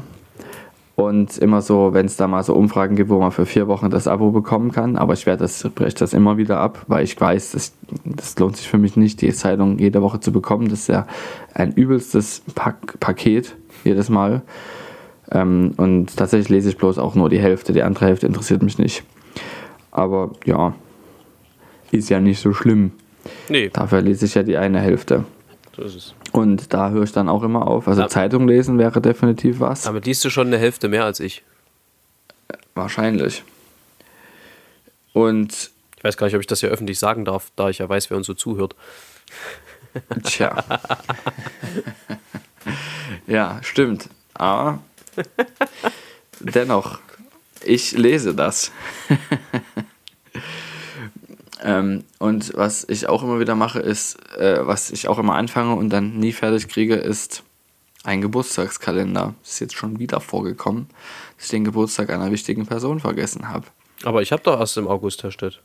Und immer so, wenn es da mal so Umfragen gibt, wo man für vier Wochen das Abo bekommen kann. Aber ich werde das, breche das immer wieder ab, weil ich weiß, das, das lohnt sich für mich nicht, die Zeitung jede Woche zu bekommen. Das ist ja ein übelstes Pak Paket jedes Mal. Ähm, und tatsächlich lese ich bloß auch nur die Hälfte. Die andere Hälfte interessiert mich nicht. Aber ja, ist ja nicht so schlimm. Nee. Dafür lese ich ja die eine Hälfte. So ist es. Und da höre ich dann auch immer auf. Also ja. Zeitung lesen wäre definitiv was. Damit liest du schon eine Hälfte mehr als ich. Wahrscheinlich. Und Ich weiß gar nicht, ob ich das hier öffentlich sagen darf, da ich ja weiß, wer uns so zuhört. Tja. ja, stimmt. Aber dennoch, ich lese das. ähm, und was ich auch immer wieder mache, ist, äh, was ich auch immer anfange und dann nie fertig kriege, ist ein Geburtstagskalender. Ist jetzt schon wieder vorgekommen, dass ich den Geburtstag einer wichtigen Person vergessen habe. Aber ich habe doch erst im August, Herr Stett.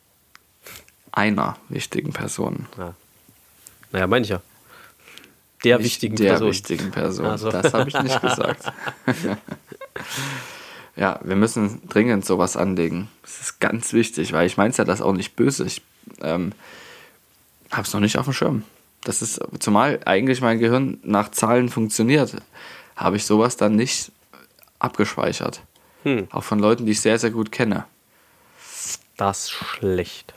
Einer wichtigen Person. Ja. Naja, meine ich ja. Der Nicht wichtigen der Person. wichtigen Person. Ach so. Das habe ich nicht gesagt. ja, wir müssen dringend sowas anlegen. Das ist ganz wichtig, weil ich meine es ja das auch nicht böse. Ich ähm, habe es noch nicht auf dem Schirm. Das ist, zumal eigentlich mein Gehirn nach Zahlen funktioniert, habe ich sowas dann nicht abgespeichert. Hm. Auch von Leuten, die ich sehr, sehr gut kenne. Das ist schlecht.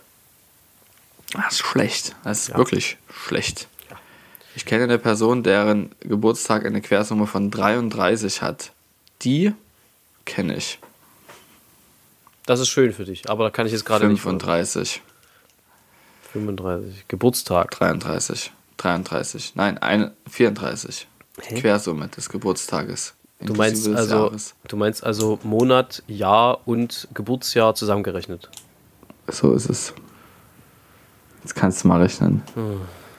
Das ist schlecht. Das ist wirklich schlecht. Ich kenne eine Person, deren Geburtstag eine Quersumme von 33 hat. Die kenne ich. Das ist schön für dich, aber da kann ich jetzt gerade nicht. 35, 35. Geburtstag. 33, 33. Nein, ein, 34. Hä? Quersumme des Geburtstages. Du meinst, also, Jahres. du meinst also Monat, Jahr und Geburtsjahr zusammengerechnet. So ist es. Jetzt kannst du mal rechnen.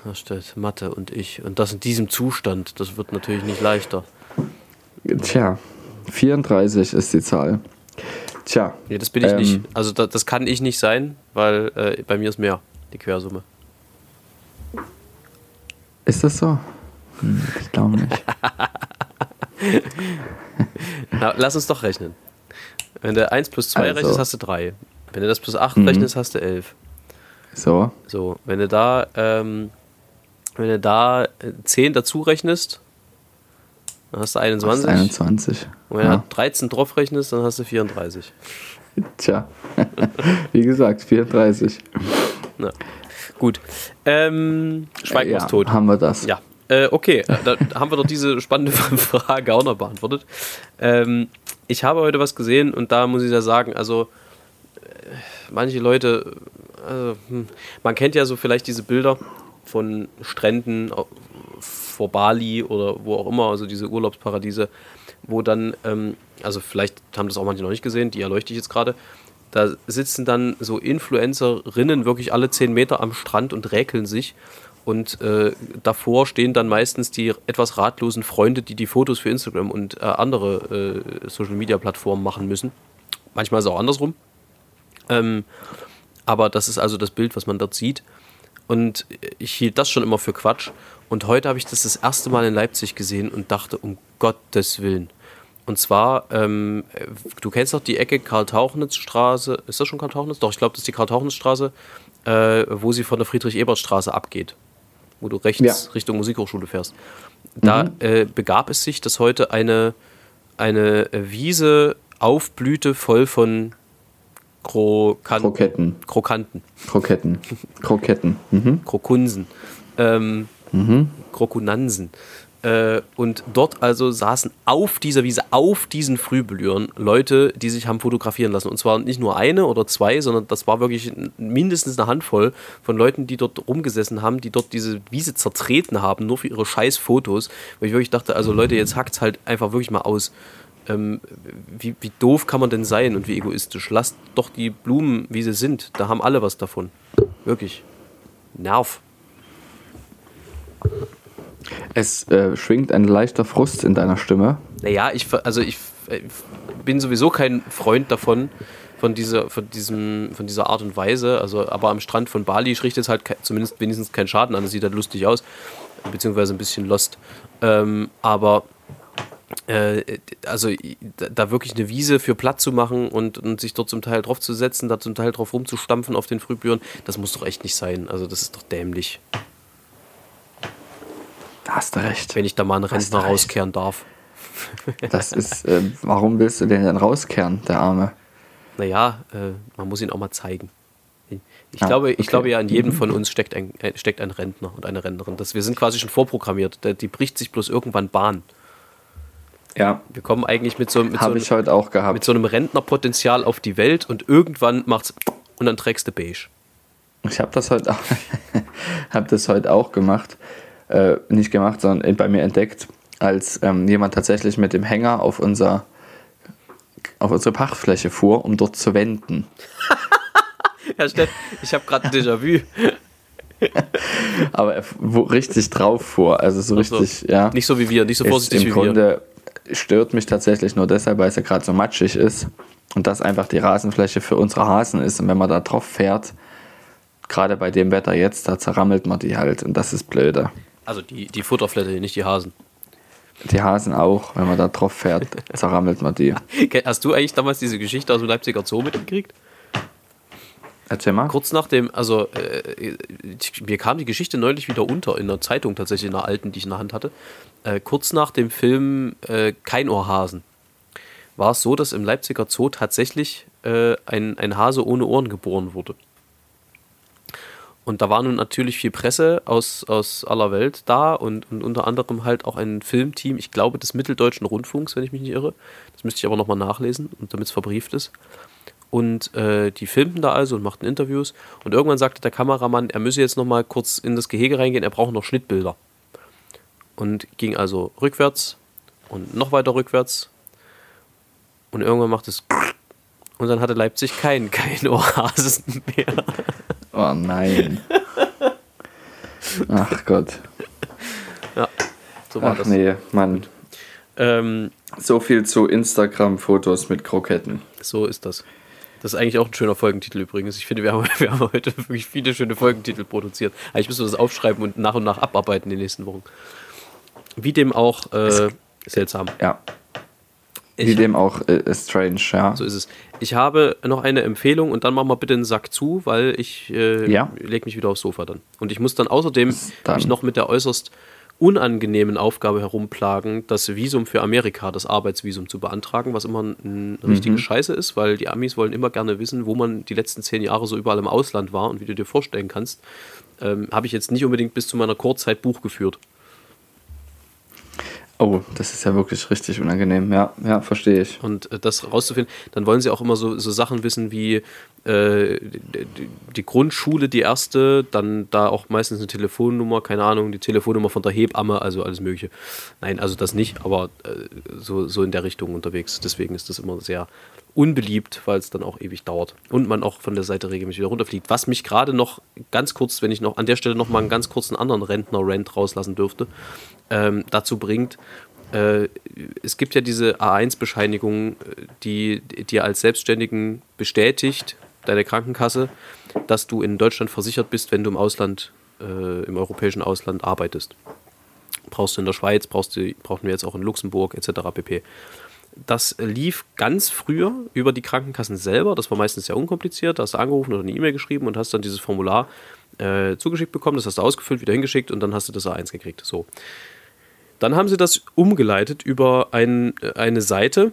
Da steht Mathe und ich. Und das in diesem Zustand, das wird natürlich nicht leichter. Tja, 34 ist die Zahl. Tja. Nee, das bin ich ähm, nicht. Also da, das kann ich nicht sein, weil äh, bei mir ist mehr die Quersumme. Ist das so? Hm, Ich glaube nicht. Na, lass uns doch rechnen. Wenn du 1 plus 2 Also. rechnest, hast du 3. Wenn du das plus 8 Mhm. rechnest, hast du 11. So, So, wenn du da, ähm, wenn du da äh, 10 dazu rechnest, dann hast du das 21. ist 21. Und wenn du Ja. da 13 drauf rechnest, dann hast du 34. Tja, wie gesagt, 34. Na, gut. Ähm, Schweigen ja, ist tot. haben wir das. Ja, äh, okay, äh, da haben wir doch diese spannende Frage auch noch beantwortet. Ähm, ich habe heute was gesehen und da muss ich ja sagen, also äh, manche Leute, also, hm, man kennt ja so vielleicht diese Bilder von Stränden vor Bali oder wo auch immer, also diese Urlaubsparadiese, wo dann, ähm, also vielleicht haben das auch manche noch nicht gesehen, die erleuchte ich jetzt gerade, da sitzen dann so Influencerinnen wirklich alle 10 Meter am Strand und räkeln sich. Und äh, davor stehen dann meistens die etwas ratlosen Freunde, die die Fotos für Instagram und äh, andere äh, Social-Media-Plattformen machen müssen. Manchmal ist es auch andersrum. Ähm, aber das ist also das Bild, was man dort sieht. Und ich hielt das schon immer für Quatsch. Und heute habe ich das das erste Mal in Leipzig gesehen und dachte, um Gottes Willen. Und zwar, ähm, äh, du kennst doch die Ecke Karl-Tauchnitz-Straße. Ist das schon Karl-Tauchnitz? Doch, ich glaube, das ist die Karl-Tauchnitz-Straße, äh, wo sie von der Friedrich-Ebert-Straße abgeht. Wo du rechts Ja. Richtung Musikhochschule fährst. Da äh, begab es sich, dass heute eine, eine Wiese aufblühte, voll von Krokan Kroketten. Krokanten. Kroketten. Kroketten. Mhm. Krokunsen, ähm, Krokunansen. Äh, und dort also saßen auf dieser Wiese, auf diesen Frühblühern, Leute, die sich haben fotografieren lassen. Und zwar nicht nur eine oder zwei, sondern das war wirklich mindestens eine Handvoll von Leuten, die dort rumgesessen haben, die dort diese Wiese zertreten haben, nur für ihre scheiß Fotos. Weil ich wirklich dachte, also Leute, jetzt hackt's halt einfach wirklich mal aus. Ähm, wie, wie doof kann man denn sein und wie egoistisch? Lasst doch die Blumen, wie sie sind. Da haben alle was davon. Wirklich. Nerv. Es äh, schwingt ein leichter Frust in deiner Stimme. Naja, ich, also ich, äh, bin sowieso kein Freund davon, von dieser, von, diesem, von dieser Art und Weise. Also, aber am Strand von Bali richtet es halt ke- zumindest wenigstens keinen Schaden an. Das sieht halt lustig aus, beziehungsweise ein bisschen lost. Ähm, aber äh, also da- wirklich eine Wiese für platt zu machen und, und sich dort zum Teil drauf zu setzen, da zum Teil drauf rumzustampfen auf den Frühblühern, das muss doch echt nicht sein. Also das ist doch dämlich, Da hast du recht. wenn ich da mal einen Rentner rauskehren darf. Das ist, äh, warum willst du den denn rauskehren, der Arme? Naja, äh, man muss ihn auch mal zeigen. Ich, ich Ah, glaube, ich okay. glaube ja, in jedem von uns steckt ein, äh, steckt ein Rentner und eine Rentnerin. Das, wir sind quasi schon vorprogrammiert. Die bricht sich bloß irgendwann Bahn. Ja, Wir kommen eigentlich mit so, mit so, einem- ich mit so einem Rentnerpotenzial auf die Welt und irgendwann macht's und dann trägst du beige. Ich habe das heute auch, hab das heute auch gemacht. Äh, nicht gemacht, sondern bei mir entdeckt, als ähm, jemand tatsächlich mit dem Hänger auf unser auf unsere Pachtfläche fuhr, um dort zu wenden. ja, Steff, ich habe gerade ein Déjà-vu. Aber er richtig drauf fuhr, also so richtig, ja. Nicht so wie wir, nicht so vorsichtig wie wir. Im Grunde stört mich tatsächlich nur deshalb, weil es ja gerade so matschig ist und das einfach die Rasenfläche für unsere Hasen ist. Und wenn man da drauf fährt, gerade bei dem Wetter jetzt, da zerrammelt man die halt und das ist blöde. Also die, die Futterfläche, nicht die Hasen. Die Hasen auch, wenn man da drauf fährt, zerrammelt man die. Hast du eigentlich damals diese Geschichte aus dem Leipziger Zoo mitgekriegt? Erzähl mal. Kurz nach dem, also äh, mir kam die Geschichte neulich wieder unter in der Zeitung, tatsächlich in der alten, die ich in der Hand hatte. Äh, kurz nach dem Film äh, Kein Ohrhasen war es so, dass im Leipziger Zoo tatsächlich äh, ein, ein Hase ohne Ohren geboren wurde. Und da war nun natürlich viel Presse aus, aus aller Welt da und, und unter anderem halt auch ein Filmteam, ich glaube des Mitteldeutschen Rundfunks, wenn ich mich nicht irre. Das müsste ich aber nochmal nachlesen, damit es verbrieft ist. Und äh, die filmten da also und machten Interviews. Und irgendwann sagte der Kameramann, er müsse jetzt nochmal kurz in das Gehege reingehen, er braucht noch Schnittbilder. Und ging also rückwärts und noch weiter rückwärts. Und irgendwann macht es und dann hatte Leipzig keinen kein Oasen mehr. Oh nein. Ach Gott. Ja, so war Ach das. nee, Mann. Ähm, so viel zu Instagram-Fotos mit Kroketten. So ist das. Das ist eigentlich auch ein schöner Folgentitel übrigens. Ich finde, wir haben, wir haben heute wirklich viele schöne Folgentitel produziert. Eigentlich müssen wir das aufschreiben und nach und nach abarbeiten in den nächsten Wochen. Wie dem auch äh, seltsam. Ja. Ich, Wie dem auch äh, strange, ja. So ist es. Ich habe noch eine Empfehlung und dann machen wir bitte einen Sack zu, weil ich äh, ja. lege mich wieder aufs Sofa dann. Und ich muss dann außerdem dann. mich noch mit der äußerst unangenehmen Aufgabe herumplagen, das Visum für Amerika, das Arbeitsvisum zu beantragen, was immer eine richtige mhm. Scheiße ist, weil die Amis wollen immer gerne wissen, wo man die letzten zehn Jahre so überall im Ausland war und wie du dir vorstellen kannst, ähm, habe ich jetzt nicht unbedingt bis zu meiner Kurzzeit Buch geführt. Oh, das ist ja wirklich richtig unangenehm. Ja, ja, verstehe ich. Und äh, das rauszufinden, dann wollen sie auch immer so, so Sachen wissen wie äh, die, die, Grundschule, die erste, dann da auch meistens eine Telefonnummer, keine Ahnung, die Telefonnummer von der Hebamme, also alles Mögliche. Nein, also das nicht, aber äh, so, so in der Richtung unterwegs. Deswegen ist das immer sehr unbeliebt, weil es dann auch ewig dauert und man auch von der Seite regelmäßig wieder runterfliegt. Was mich gerade noch ganz kurz, wenn ich noch an der Stelle noch mal einen ganz kurzen anderen Rentner-Rent rauslassen dürfte, ähm, dazu bringt, äh, es gibt ja diese A1-Bescheinigung, die dir als Selbstständigen bestätigt, deine Krankenkasse, dass du in Deutschland versichert bist, wenn du im Ausland, äh, im europäischen Ausland arbeitest. Brauchst du in der Schweiz, brauchst du, brauchen wir jetzt auch in Luxemburg etc. pp. Das lief ganz früher über die Krankenkassen selber. Das war meistens sehr unkompliziert. Da hast du angerufen oder eine E-Mail geschrieben und hast dann dieses Formular äh, zugeschickt bekommen. Das hast du ausgefüllt, wieder hingeschickt und dann hast du das A1 gekriegt. So. Dann haben sie das umgeleitet über ein, eine Seite,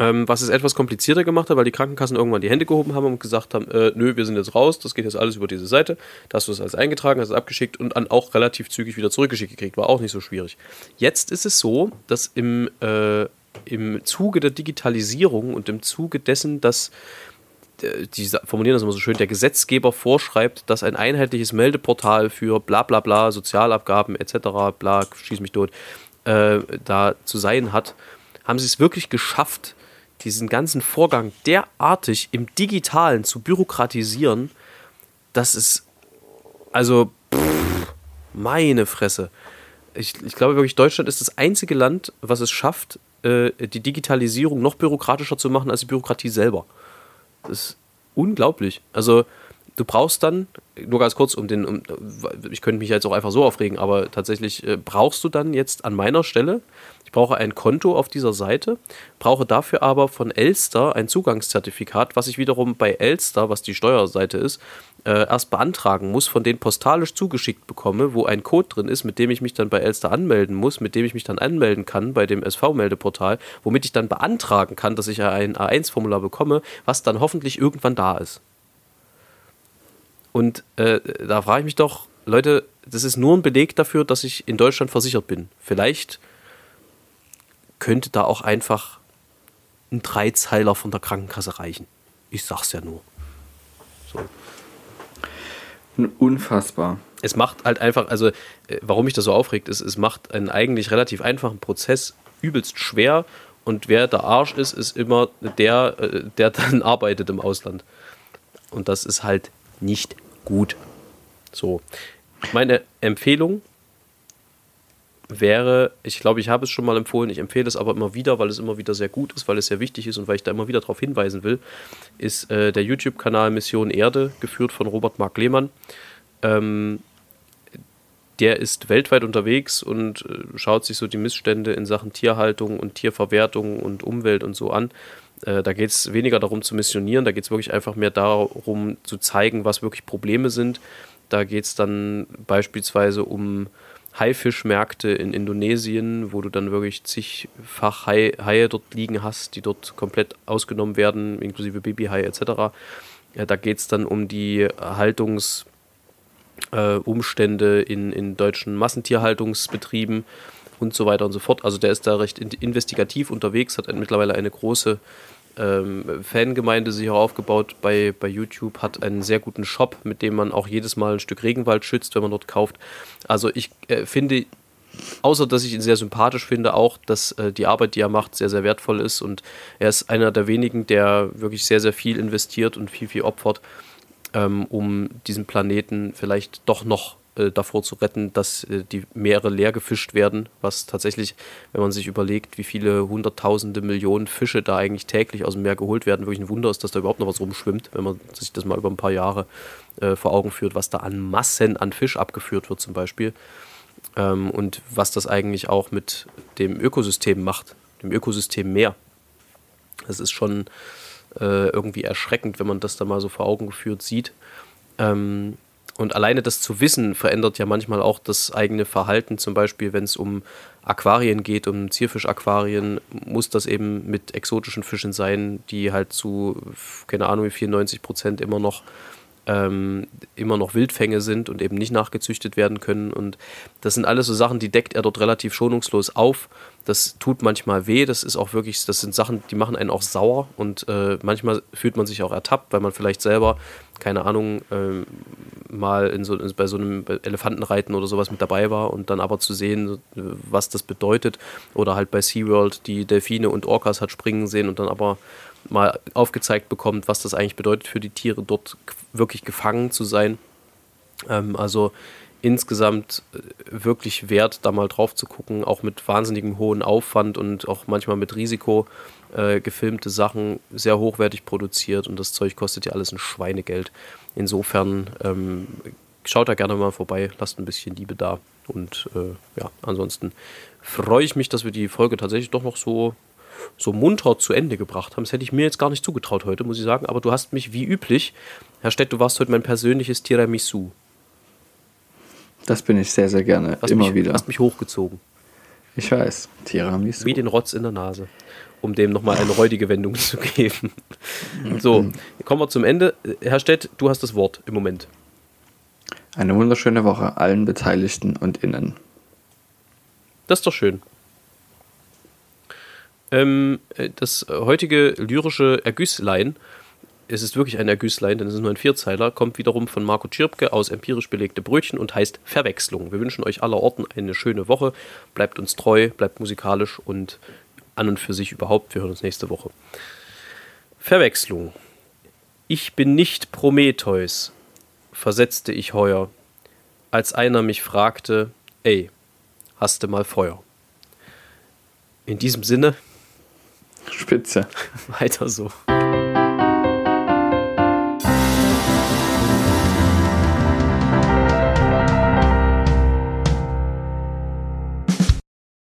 ähm, was es etwas komplizierter gemacht hat, weil die Krankenkassen irgendwann die Hände gehoben haben und gesagt haben, äh, nö, wir sind jetzt raus, das geht jetzt alles über diese Seite. Da hast du es alles eingetragen, hast es abgeschickt und dann auch relativ zügig wieder zurückgeschickt gekriegt. War auch nicht so schwierig. Jetzt ist es so, dass im, äh, im Zuge der Digitalisierung und im Zuge dessen, dass die formulieren das immer so schön, der Gesetzgeber vorschreibt, dass ein einheitliches Meldeportal für bla bla bla, Sozialabgaben etc., bla, schieß mich tot, äh, da zu sein hat, haben sie es wirklich geschafft, diesen ganzen Vorgang derartig im Digitalen zu bürokratisieren, dass es, also, pff, meine Fresse. Ich, ich glaube wirklich, Deutschland ist das einzige Land, was es schafft, äh, die Digitalisierung noch bürokratischer zu machen als die Bürokratie selber. Das ist unglaublich. Also, du brauchst dann, nur ganz kurz, um den, um, ich könnte mich jetzt auch einfach so aufregen, aber tatsächlich äh, brauchst du dann jetzt an meiner Stelle, ich brauche ein Konto auf dieser Seite, brauche dafür aber von Elster ein Zugangszertifikat, was ich wiederum bei Elster, was die Steuerseite ist, äh, erst beantragen muss, von denen postalisch zugeschickt bekomme, wo ein Code drin ist, mit dem ich mich dann bei Elster anmelden muss, mit dem ich mich dann anmelden kann bei dem SV-Meldeportal, womit ich dann beantragen kann, dass ich ein A1-Formular bekomme, was dann hoffentlich irgendwann da ist. Und äh, da frage ich mich doch, Leute, das ist nur ein Beleg dafür, dass ich in Deutschland versichert bin. Vielleicht könnte da auch einfach ein Dreizeiler von der Krankenkasse reichen. Ich sag's ja nur. Unfassbar. Es macht halt einfach, also äh, warum mich das so aufregt, ist, es macht einen eigentlich relativ einfachen Prozess übelst schwer und wer der Arsch ist, ist immer der, äh, der dann arbeitet im Ausland. Und das ist halt nicht gut. So. Meine Empfehlung wäre, ich glaube, ich habe es schon mal empfohlen, ich empfehle es aber immer wieder, weil es immer wieder sehr gut ist, weil es sehr wichtig ist und weil ich da immer wieder darauf hinweisen will, ist äh, der YouTube-Kanal Mission Erde, geführt von Robert Mark Lehmann. Ähm, der ist weltweit unterwegs und äh, schaut sich so die Missstände in Sachen Tierhaltung und Tierverwertung und Umwelt und so an. Äh, da geht es weniger darum zu missionieren, da geht es wirklich einfach mehr darum zu zeigen, was wirklich Probleme sind. Da geht es dann beispielsweise um Haifischmärkte in Indonesien, wo du dann wirklich zigfach Hai, Haie dort liegen hast, die dort komplett ausgenommen werden, inklusive Babyhai etc. Ja, da geht es dann um die Haltungsumstände äh, in, in deutschen Massentierhaltungsbetrieben und so weiter und so fort. Also der ist da recht investigativ unterwegs, hat mittlerweile eine große ähm, Fangemeinde sich auch aufgebaut bei, bei YouTube, hat einen sehr guten Shop, mit dem man auch jedes Mal ein Stück Regenwald schützt, wenn man dort kauft. Also ich äh, finde, außer dass ich ihn sehr sympathisch finde, auch, dass äh, die Arbeit, die er macht, sehr, sehr wertvoll ist und er ist einer der wenigen, der wirklich sehr, sehr viel investiert und viel, viel opfert, ähm, um diesen Planeten vielleicht doch noch äh, davor zu retten, dass äh, die Meere leer gefischt werden, was tatsächlich, wenn man sich überlegt, wie viele hunderttausende Millionen Fische da eigentlich täglich aus dem Meer geholt werden, wirklich ein Wunder ist, dass da überhaupt noch was rumschwimmt, wenn man sich das mal über ein paar Jahre äh, vor Augen führt, was da an Massen an Fisch abgeführt wird zum Beispiel ähm, und was das eigentlich auch mit dem Ökosystem macht, dem Ökosystem Meer. Das ist schon äh, irgendwie erschreckend, wenn man das da mal so vor Augen geführt sieht. Ähm, und alleine das zu wissen, verändert ja manchmal auch das eigene Verhalten. Zum Beispiel, wenn es um Aquarien geht, um Zierfischaquarien, muss das eben mit exotischen Fischen sein, die halt zu, keine Ahnung, wie 94 Prozent immer noch ähm, immer noch Wildfänge sind und eben nicht nachgezüchtet werden können. Und das sind alles so Sachen, die deckt er dort relativ schonungslos auf. Das tut manchmal weh, das ist auch wirklich, das sind Sachen, die machen einen auch sauer und äh, manchmal fühlt man sich auch ertappt, weil man vielleicht selber, keine Ahnung, äh, mal in so, bei so einem Elefantenreiten oder sowas mit dabei war und dann aber zu sehen, was das bedeutet. Oder halt bei SeaWorld die Delfine und Orcas hat springen sehen und dann aber mal aufgezeigt bekommt, was das eigentlich bedeutet für die Tiere, dort wirklich gefangen zu sein. Ähm, also insgesamt äh, wirklich wert, da mal drauf zu gucken, auch mit wahnsinnigem hohen Aufwand und auch manchmal mit Risiko äh, gefilmte Sachen, sehr hochwertig produziert und das Zeug kostet ja alles ein Schweinegeld. Insofern ähm, schaut da gerne mal vorbei, lasst ein bisschen Liebe da und äh, ja, ansonsten freue ich mich, dass wir die Folge tatsächlich doch noch so so munter zu Ende gebracht haben. Das hätte ich mir jetzt gar nicht zugetraut heute, muss ich sagen. Aber du hast mich wie üblich, Herr Stett, du warst heute mein persönliches Tiramisu. Das bin ich sehr, sehr gerne. Hast immer mich, wieder. Hast mich hochgezogen. Ich weiß. Tiramisu. Wie den Rotz in der Nase. Um dem nochmal eine räudige Wendung zu geben. So, kommen wir zum Ende. Herr Stett, du hast das Wort im Moment. Eine wunderschöne Woche allen Beteiligten und Innen. Das ist doch schön. Ähm, äh, das heutige lyrische Ergüsslein, es ist wirklich ein Ergüsslein, denn es ist nur ein Vierzeiler, kommt wiederum von Marco Tschirpke aus empirisch belegte Brötchen und heißt Verwechslung. Wir wünschen euch aller Orten eine schöne Woche. Bleibt uns treu, bleibt musikalisch und an und für sich überhaupt. Wir hören uns nächste Woche. Verwechslung. Ich bin nicht Prometheus, versetzte ich heuer, als einer mich fragte, ey, hast du mal Feuer? In diesem Sinne, Spitze. weiter so.